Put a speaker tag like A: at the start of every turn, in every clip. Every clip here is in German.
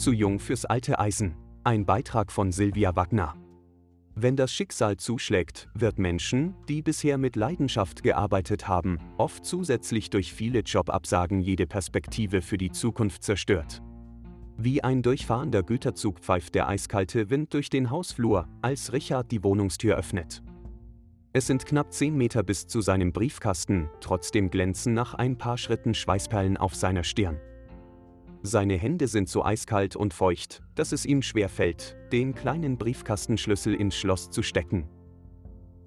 A: Zu jung fürs alte Eisen. Ein Beitrag von Silvia Wagner. Wenn das Schicksal zuschlägt, wird Menschen, die bisher mit Leidenschaft gearbeitet haben, oft zusätzlich durch viele Jobabsagen jede Perspektive für die Zukunft zerstört. Wie ein durchfahrender Güterzug pfeift der eiskalte Wind durch den Hausflur, als Richard die Wohnungstür öffnet. Es sind knapp 10 Meter bis zu seinem Briefkasten, trotzdem glänzen nach ein paar Schritten Schweißperlen auf seiner Stirn. Seine Hände sind so eiskalt und feucht, dass es ihm schwer fällt, den kleinen Briefkastenschlüssel ins Schloss zu stecken.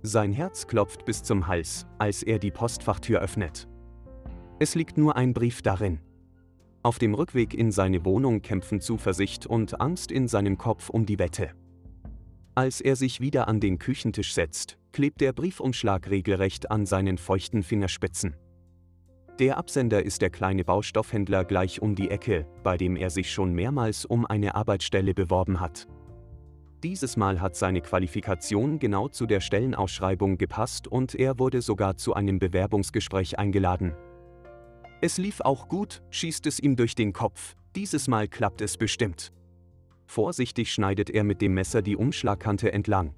A: Sein Herz klopft bis zum Hals, als er die Postfachtür öffnet. Es liegt nur ein Brief darin. Auf dem Rückweg in seine Wohnung kämpfen Zuversicht und Angst in seinem Kopf um die Wette. Als er sich wieder an den Küchentisch setzt, klebt der Briefumschlag regelrecht an seinen feuchten Fingerspitzen. Der Absender ist der kleine Baustoffhändler gleich um die Ecke, bei dem er sich schon mehrmals um eine Arbeitsstelle beworben hat. Dieses Mal hat seine Qualifikation genau zu der Stellenausschreibung gepasst und er wurde sogar zu einem Bewerbungsgespräch eingeladen. Es lief auch gut, schießt es ihm durch den Kopf, dieses Mal klappt es bestimmt. Vorsichtig schneidet er mit dem Messer die Umschlagkante entlang.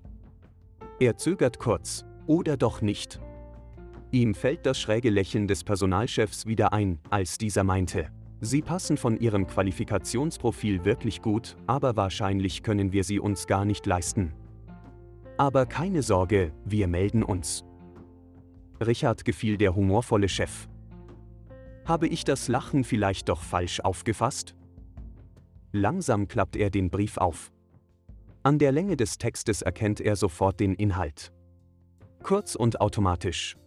A: Er zögert kurz, oder doch nicht, Ihm fällt das schräge Lächeln des Personalchefs wieder ein, als dieser meinte, Sie passen von Ihrem Qualifikationsprofil wirklich gut, aber wahrscheinlich können wir sie uns gar nicht leisten. Aber keine Sorge, wir melden uns. Richard gefiel der humorvolle Chef. Habe ich das Lachen vielleicht doch falsch aufgefasst? Langsam klappt er den Brief auf. An der Länge des Textes erkennt er sofort den Inhalt. Kurz und automatisch,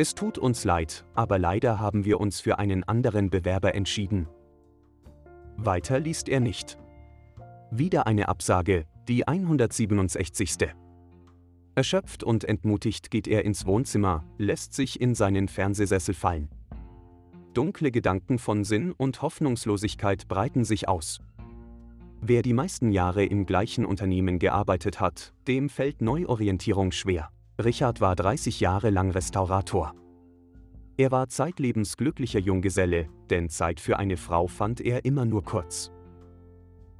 A: es tut uns leid, aber leider haben wir uns für einen anderen Bewerber entschieden. Weiter liest er nicht. Wieder eine Absage, die 167. Erschöpft und entmutigt geht er ins Wohnzimmer, lässt sich in seinen Fernsehsessel fallen. Dunkle Gedanken von Sinn und Hoffnungslosigkeit breiten sich aus. Wer die meisten Jahre im gleichen Unternehmen gearbeitet hat, dem fällt Neuorientierung schwer. Richard war 30 Jahre lang Restaurator. Er war zeitlebens glücklicher Junggeselle, denn Zeit für eine Frau fand er immer nur kurz.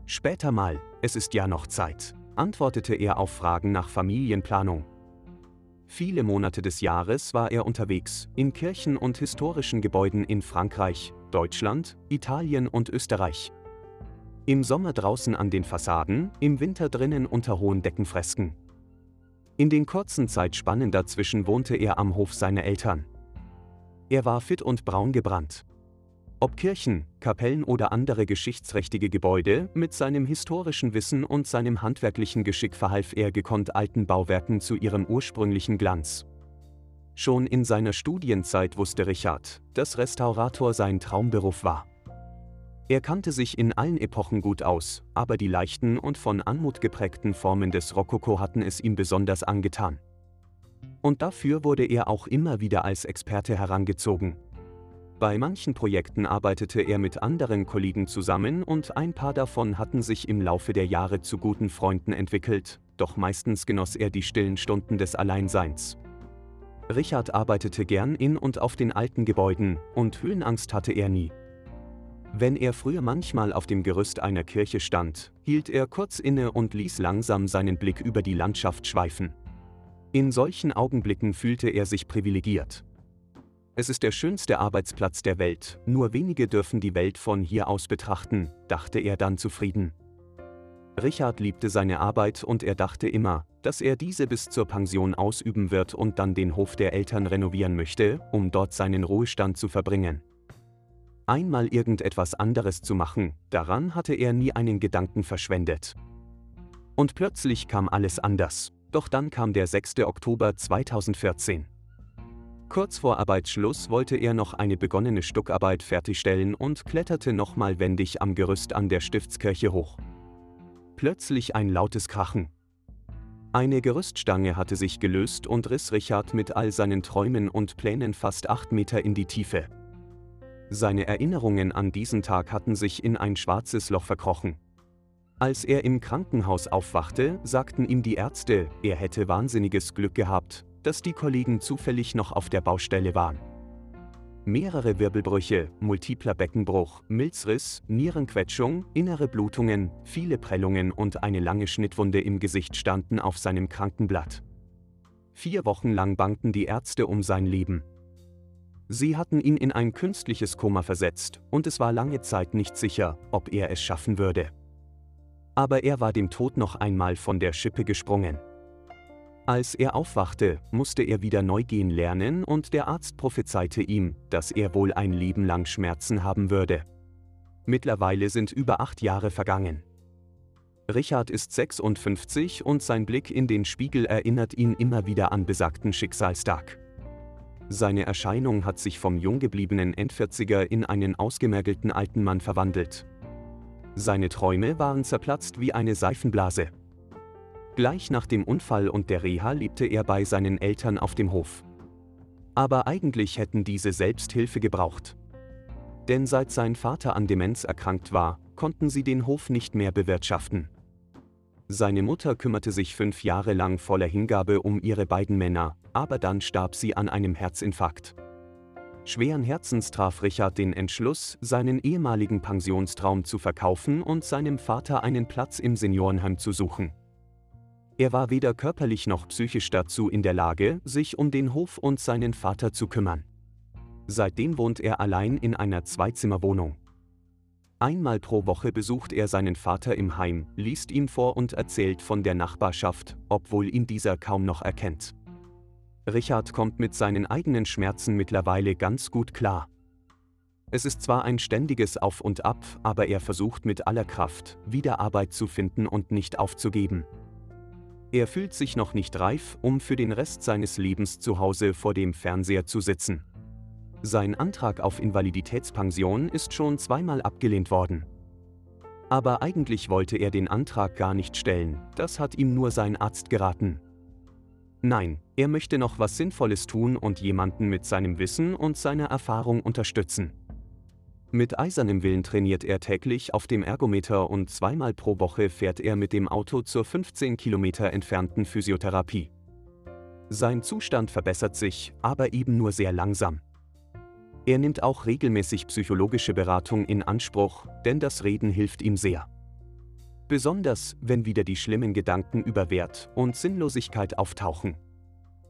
A: Später mal, es ist ja noch Zeit, antwortete er auf Fragen nach Familienplanung. Viele Monate des Jahres war er unterwegs, in Kirchen und historischen Gebäuden in Frankreich, Deutschland, Italien und Österreich. Im Sommer draußen an den Fassaden, im Winter drinnen unter hohen Deckenfresken. In den kurzen Zeitspannen dazwischen wohnte er am Hof seiner Eltern. Er war fit und braun gebrannt. Ob Kirchen, Kapellen oder andere geschichtsträchtige Gebäude, mit seinem historischen Wissen und seinem handwerklichen Geschick verhalf er gekonnt alten Bauwerken zu ihrem ursprünglichen Glanz. Schon in seiner Studienzeit wusste Richard, dass Restaurator sein Traumberuf war. Er kannte sich in allen Epochen gut aus, aber die leichten und von Anmut geprägten Formen des Rokoko hatten es ihm besonders angetan. Und dafür wurde er auch immer wieder als Experte herangezogen. Bei manchen Projekten arbeitete er mit anderen Kollegen zusammen und ein paar davon hatten sich im Laufe der Jahre zu guten Freunden entwickelt, doch meistens genoss er die stillen Stunden des Alleinseins. Richard arbeitete gern in und auf den alten Gebäuden, und Höhenangst hatte er nie. Wenn er früher manchmal auf dem Gerüst einer Kirche stand, hielt er kurz inne und ließ langsam seinen Blick über die Landschaft schweifen. In solchen Augenblicken fühlte er sich privilegiert. Es ist der schönste Arbeitsplatz der Welt, nur wenige dürfen die Welt von hier aus betrachten, dachte er dann zufrieden. Richard liebte seine Arbeit und er dachte immer, dass er diese bis zur Pension ausüben wird und dann den Hof der Eltern renovieren möchte, um dort seinen Ruhestand zu verbringen einmal irgendetwas anderes zu machen, daran hatte er nie einen Gedanken verschwendet. Und plötzlich kam alles anders, doch dann kam der 6. Oktober 2014. Kurz vor Arbeitsschluss wollte er noch eine begonnene Stuckarbeit fertigstellen und kletterte nochmal wendig am Gerüst an der Stiftskirche hoch. Plötzlich ein lautes Krachen. Eine Gerüststange hatte sich gelöst und riss Richard mit all seinen Träumen und Plänen fast acht Meter in die Tiefe. Seine Erinnerungen an diesen Tag hatten sich in ein schwarzes Loch verkrochen. Als er im Krankenhaus aufwachte, sagten ihm die Ärzte, er hätte wahnsinniges Glück gehabt, dass die Kollegen zufällig noch auf der Baustelle waren. Mehrere Wirbelbrüche, multipler Beckenbruch, Milzriss, Nierenquetschung, innere Blutungen, viele Prellungen und eine lange Schnittwunde im Gesicht standen auf seinem Krankenblatt. Vier Wochen lang bangten die Ärzte um sein Leben. Sie hatten ihn in ein künstliches Koma versetzt, und es war lange Zeit nicht sicher, ob er es schaffen würde. Aber er war dem Tod noch einmal von der Schippe gesprungen. Als er aufwachte, musste er wieder neu gehen lernen und der Arzt prophezeite ihm, dass er wohl ein Leben lang Schmerzen haben würde. Mittlerweile sind über acht Jahre vergangen. Richard ist 56 und sein Blick in den Spiegel erinnert ihn immer wieder an besagten Schicksalstag. Seine Erscheinung hat sich vom jung gebliebenen Endvierziger in einen ausgemergelten alten Mann verwandelt. Seine Träume waren zerplatzt wie eine Seifenblase. Gleich nach dem Unfall und der Reha lebte er bei seinen Eltern auf dem Hof. Aber eigentlich hätten diese Selbsthilfe gebraucht. Denn seit sein Vater an Demenz erkrankt war, konnten sie den Hof nicht mehr bewirtschaften. Seine Mutter kümmerte sich fünf Jahre lang voller Hingabe um ihre beiden Männer, aber dann starb sie an einem Herzinfarkt. Schweren Herzens traf Richard den Entschluss, seinen ehemaligen Pensionstraum zu verkaufen und seinem Vater einen Platz im Seniorenheim zu suchen. Er war weder körperlich noch psychisch dazu in der Lage, sich um den Hof und seinen Vater zu kümmern. Seitdem wohnt er allein in einer Zweizimmerwohnung. Einmal pro Woche besucht er seinen Vater im Heim, liest ihm vor und erzählt von der Nachbarschaft, obwohl ihn dieser kaum noch erkennt. Richard kommt mit seinen eigenen Schmerzen mittlerweile ganz gut klar. Es ist zwar ein ständiges Auf und Ab, aber er versucht mit aller Kraft, wieder Arbeit zu finden und nicht aufzugeben. Er fühlt sich noch nicht reif, um für den Rest seines Lebens zu Hause vor dem Fernseher zu sitzen. Sein Antrag auf Invaliditätspension ist schon zweimal abgelehnt worden. Aber eigentlich wollte er den Antrag gar nicht stellen, das hat ihm nur sein Arzt geraten. Nein, er möchte noch was Sinnvolles tun und jemanden mit seinem Wissen und seiner Erfahrung unterstützen. Mit eisernem Willen trainiert er täglich auf dem Ergometer und zweimal pro Woche fährt er mit dem Auto zur 15 Kilometer entfernten Physiotherapie. Sein Zustand verbessert sich, aber eben nur sehr langsam. Er nimmt auch regelmäßig psychologische Beratung in Anspruch, denn das Reden hilft ihm sehr. Besonders, wenn wieder die schlimmen Gedanken über Wert und Sinnlosigkeit auftauchen.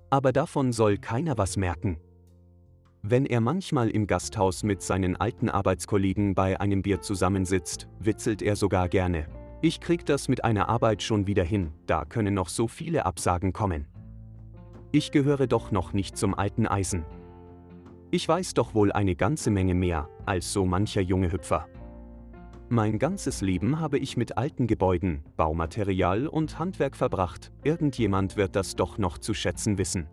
A: Aber davon soll keiner was merken. Wenn er manchmal im Gasthaus mit seinen alten Arbeitskollegen bei einem Bier zusammensitzt, witzelt er sogar gerne. Ich krieg das mit einer Arbeit schon wieder hin, da können noch so viele Absagen kommen. Ich gehöre doch noch nicht zum alten Eisen. Ich weiß doch wohl eine ganze Menge mehr als so mancher junge Hüpfer. Mein ganzes Leben habe ich mit alten Gebäuden, Baumaterial und Handwerk verbracht, irgendjemand wird das doch noch zu schätzen wissen.